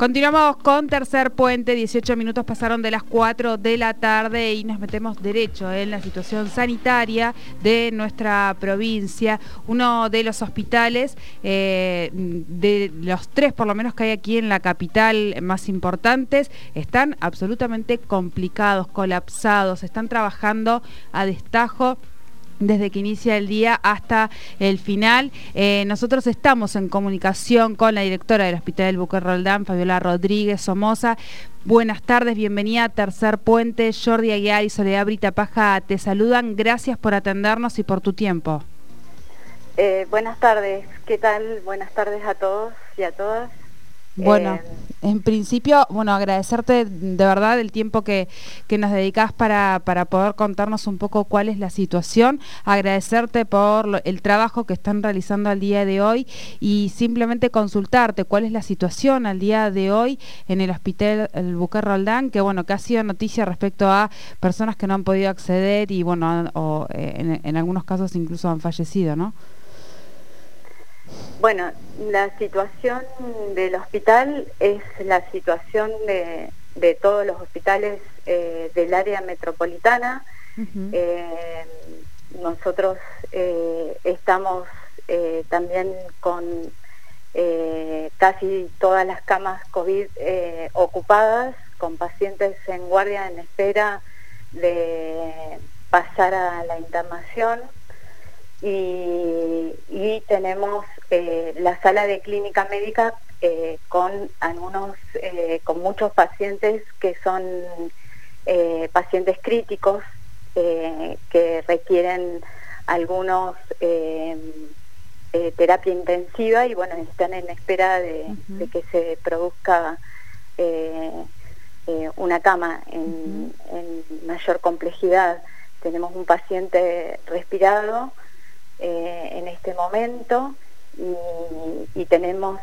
Continuamos con Tercer Puente, 18 minutos pasaron de las 4 de la tarde y nos metemos derecho en la situación sanitaria de nuestra provincia. Uno de los hospitales, eh, de los tres por lo menos que hay aquí en la capital más importantes, están absolutamente complicados, colapsados, están trabajando a destajo desde que inicia el día hasta el final. Eh, nosotros estamos en comunicación con la directora del Hospital del Buque Roldán, Fabiola Rodríguez Somoza. Buenas tardes, bienvenida a Tercer Puente. Jordi Aguiar y Soledad Brita Paja te saludan. Gracias por atendernos y por tu tiempo. Eh, buenas tardes, ¿qué tal? Buenas tardes a todos y a todas. Bueno, eh, en principio, bueno, agradecerte de verdad el tiempo que, nos dedicas para, para, poder contarnos un poco cuál es la situación, agradecerte por el trabajo que están realizando al día de hoy y simplemente consultarte cuál es la situación al día de hoy en el hospital el Buque Roldán, que bueno, que ha sido noticia respecto a personas que no han podido acceder y bueno, o, eh, en, en algunos casos incluso han fallecido, ¿no? Bueno, la situación del hospital es la situación de, todos los hospitales eh, del área metropolitana. Eh, nosotros eh, estamos también con casi todas las camas COVID ocupadas, con pacientes en guardia en espera de pasar a la internación y, tenemos eh, la sala de clínica médica eh, con algunos, eh, con muchos pacientes que son pacientes críticos que requieren algunos terapia intensiva y bueno están en espera de, que se produzca una cama en mayor complejidad. Tenemos un paciente respirado en este momento y, tenemos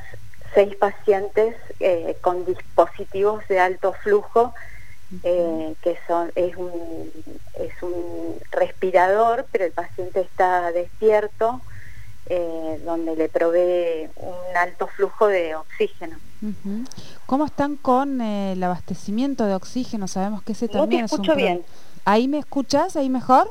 seis pacientes eh, con dispositivos de alto flujo eh, que son es un, es un respirador pero el paciente está despierto donde le provee un alto flujo de oxígeno. ¿Cómo están con el abastecimiento de oxígeno? Sabemos que ese también no te escucho bien. ¿Ahí me escuchas? ¿Ahí mejor?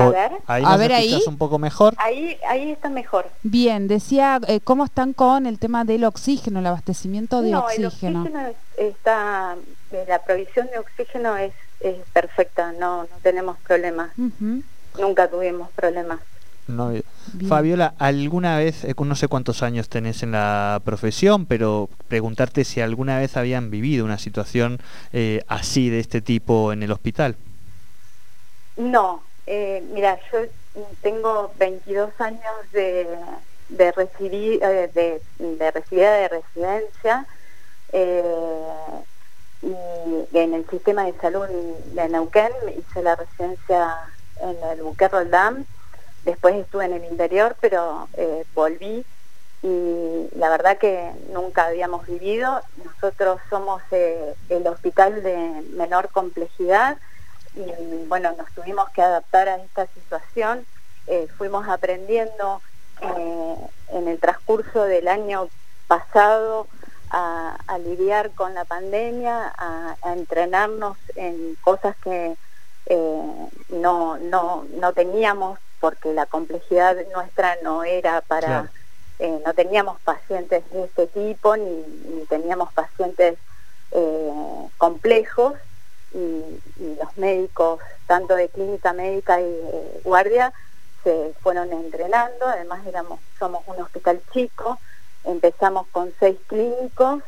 A ver, ahí a ver ahí. un poco mejor. Ahí, ahí está mejor. Bien, decía, eh, ¿cómo están con el tema del oxígeno, el abastecimiento de no, oxígeno? El oxígeno está, eh, la provisión de oxígeno es, es perfecta, no, no tenemos problemas. Nunca tuvimos problemas. No, Fabiola, ¿alguna vez, eh, no sé cuántos años tenés en la profesión, pero preguntarte si alguna vez habían vivido una situación así de este tipo en el hospital? No, eh, mira, yo tengo 22 años de, de, recibir, eh, de, de recibida de residencia eh, y en el sistema de salud de Neuquén hice la residencia en el Buque Roldán, después estuve en el interior, pero volví y la verdad que nunca habíamos vivido. Nosotros somos el hospital de menor complejidad, y bueno, nos tuvimos que adaptar a esta situación, eh, fuimos aprendiendo eh, en el transcurso del año pasado a, lidiar con la pandemia, a, entrenarnos en cosas que eh, no, no, no teníamos porque la complejidad nuestra no era para... no teníamos pacientes de este tipo ni, ni teníamos pacientes complejos y, los médicos, tanto de clínica médica y guardia, se fueron entrenando, además éramos, somos un hospital chico, empezamos con seis clínicos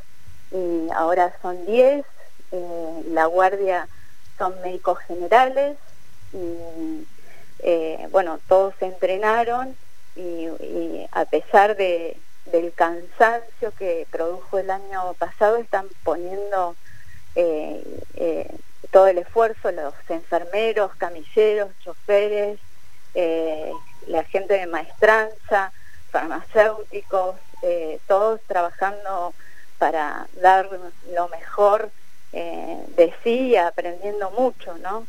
y ahora son diez, eh, la guardia son médicos generales y eh, bueno, todos se entrenaron y, a pesar de, del cansancio que produjo el año pasado están poniendo eh, todo el esfuerzo, los enfermeros, camilleros, choferes, eh, la gente de maestranza, farmacéuticos, eh, todos trabajando para dar lo mejor eh, de sí y aprendiendo mucho, ¿no?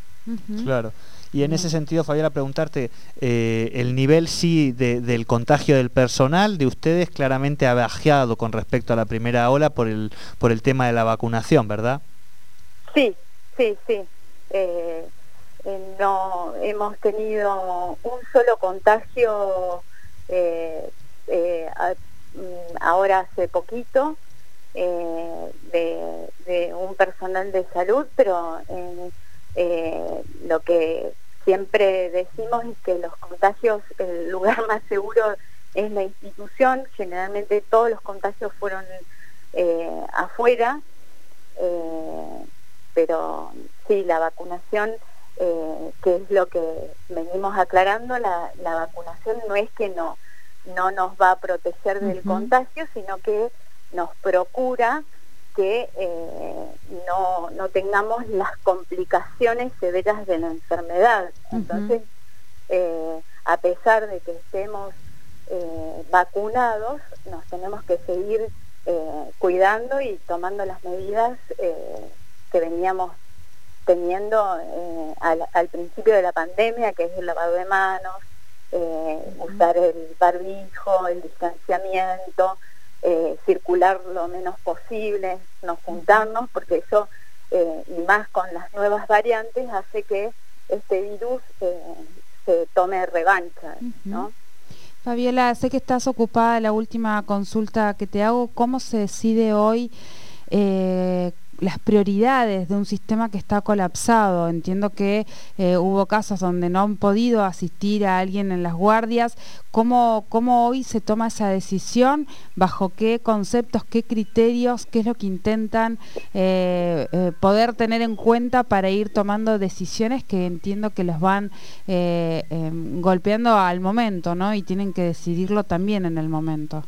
Claro. Y en ese sentido, Fabiola, preguntarte, eh, el nivel sí del contagio del personal de ustedes claramente ha bajado con respecto a la primera ola por el, por el tema de la vacunación, ¿verdad? Sí, sí, sí. Eh, eh, no hemos tenido un solo contagio mm, ahora hace poquito de, un personal de salud, pero lo que siempre decimos es que los contagios, el lugar más seguro es la institución, generalmente todos los contagios fueron eh, afuera, eh, pero sí, la vacunación, eh, que es lo que venimos aclarando, la, vacunación no es que no, no nos va a proteger del contagio, sino que nos procura que no, no, tengamos las complicaciones severas de la enfermedad. Entonces, a pesar de que estemos vacunados, nos tenemos que seguir eh, cuidando y tomando las medidas eh, que veníamos teniendo eh, al, principio de la pandemia, que es el lavado de manos, usar el barbijo, el distanciamiento, circular lo menos posible, no juntarnos, porque eso, y más con las nuevas variantes, hace que este virus se tome revancha, ¿no? Fabiola, sé que estás ocupada, la última consulta que te hago, ¿cómo se decide hoy eh, las prioridades de un sistema que está colapsado. Entiendo que eh, hubo casos donde no han podido asistir a alguien en las guardias. ¿Cómo, ¿Cómo hoy se toma esa decisión? ¿Bajo qué conceptos, qué criterios, qué es lo que intentan eh, eh, poder tener en cuenta para ir tomando decisiones que entiendo que los van em, golpeando al momento, ¿no? Y tienen que decidirlo también en el momento.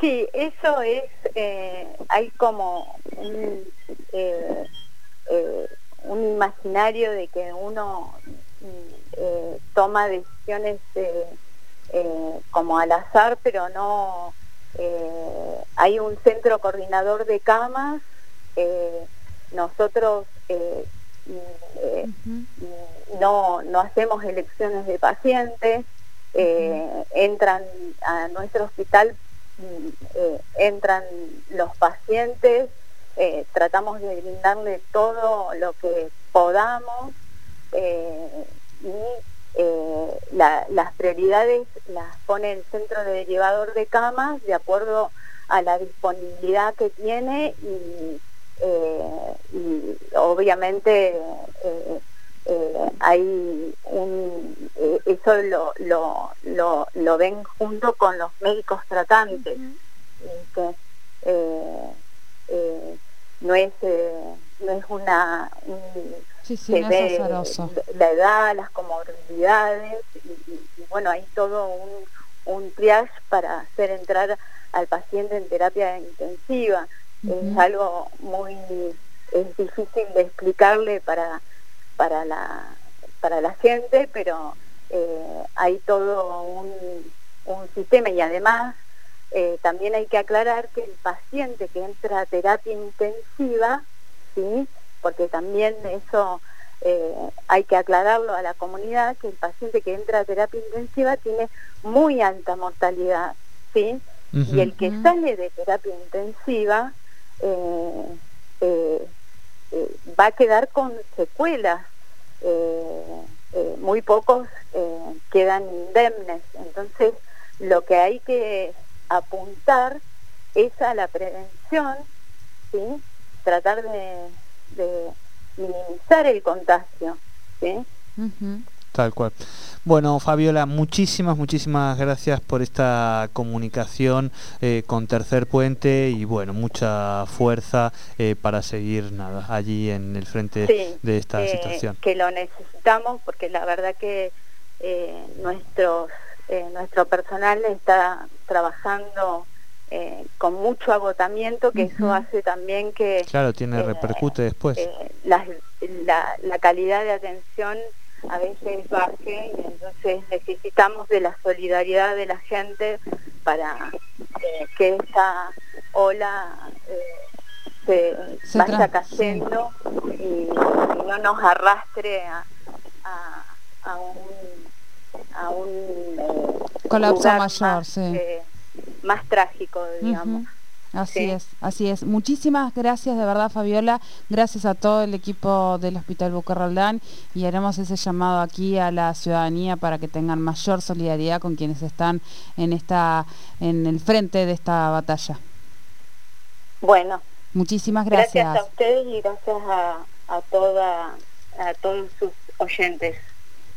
Sí, eso es, eh, hay como un, eh, eh, un, imaginario de que uno toma decisiones como al azar, pero no, hay un centro coordinador de camas, nosotros no, no hacemos elecciones de pacientes, entran a nuestro hospital eh, entran los pacientes, eh, tratamos de brindarle todo lo que podamos eh, y las prioridades las pone el centro de derivador de camas de acuerdo a la disponibilidad que tiene y obviamente eh, hay un, eh, eso lo, lo, lo, lo, ven junto con los médicos tratantes. Eh, no es no es una la edad las comorbilidades y, bueno hay todo un, un triage para hacer entrar al paciente en terapia intensiva. Es algo muy es difícil de explicarle para para la, para la gente, pero eh, hay todo un, un, sistema y además eh, también hay que aclarar que el paciente que entra a terapia intensiva, ¿sí? porque también eso eh, hay que aclararlo a la comunidad, que el paciente que entra a terapia intensiva tiene muy alta mortalidad, ¿sí? Y el que sale de terapia intensiva va a quedar con secuelas. Eh, eh, muy pocos eh, quedan indemnes. Entonces, lo que hay que apuntar es a la prevención, ¿sí? tratar de, minimizar el contagio. Tal cual. Bueno, Fabiola, muchísimas, muchísimas gracias por esta comunicación eh, con Tercer Puente y bueno, mucha fuerza eh, para seguir nada allí en el frente de esta eh, situación. Que lo necesitamos porque la verdad que nuestros, nuestro personal está trabajando con mucho agotamiento, que eso hace también que... Claro, tiene repercute después. La, la, la calidad de atención a veces baje y entonces necesitamos de la solidaridad de la gente para eh, que esa ola eh, se, vaya cayendo y, no nos arrastre a, un, a un eh, colapso mayor, sí. Eh, más trágico, digamos. Así es, así es. Muchísimas gracias de verdad Fabiola, gracias a todo el equipo del Hospital Bucarroldán y haremos ese llamado aquí a la ciudadanía para que tengan mayor solidaridad con quienes están en esta en el frente de esta batalla. Bueno. Muchísimas gracias. Gracias a ustedes y gracias a, a toda a todos sus oyentes.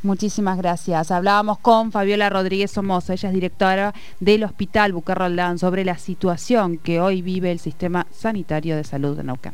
Muchísimas gracias. Hablábamos con Fabiola Rodríguez Somoza, ella es directora del Hospital Bucarroldán, sobre la situación que hoy vive el sistema sanitario de salud de Naucán.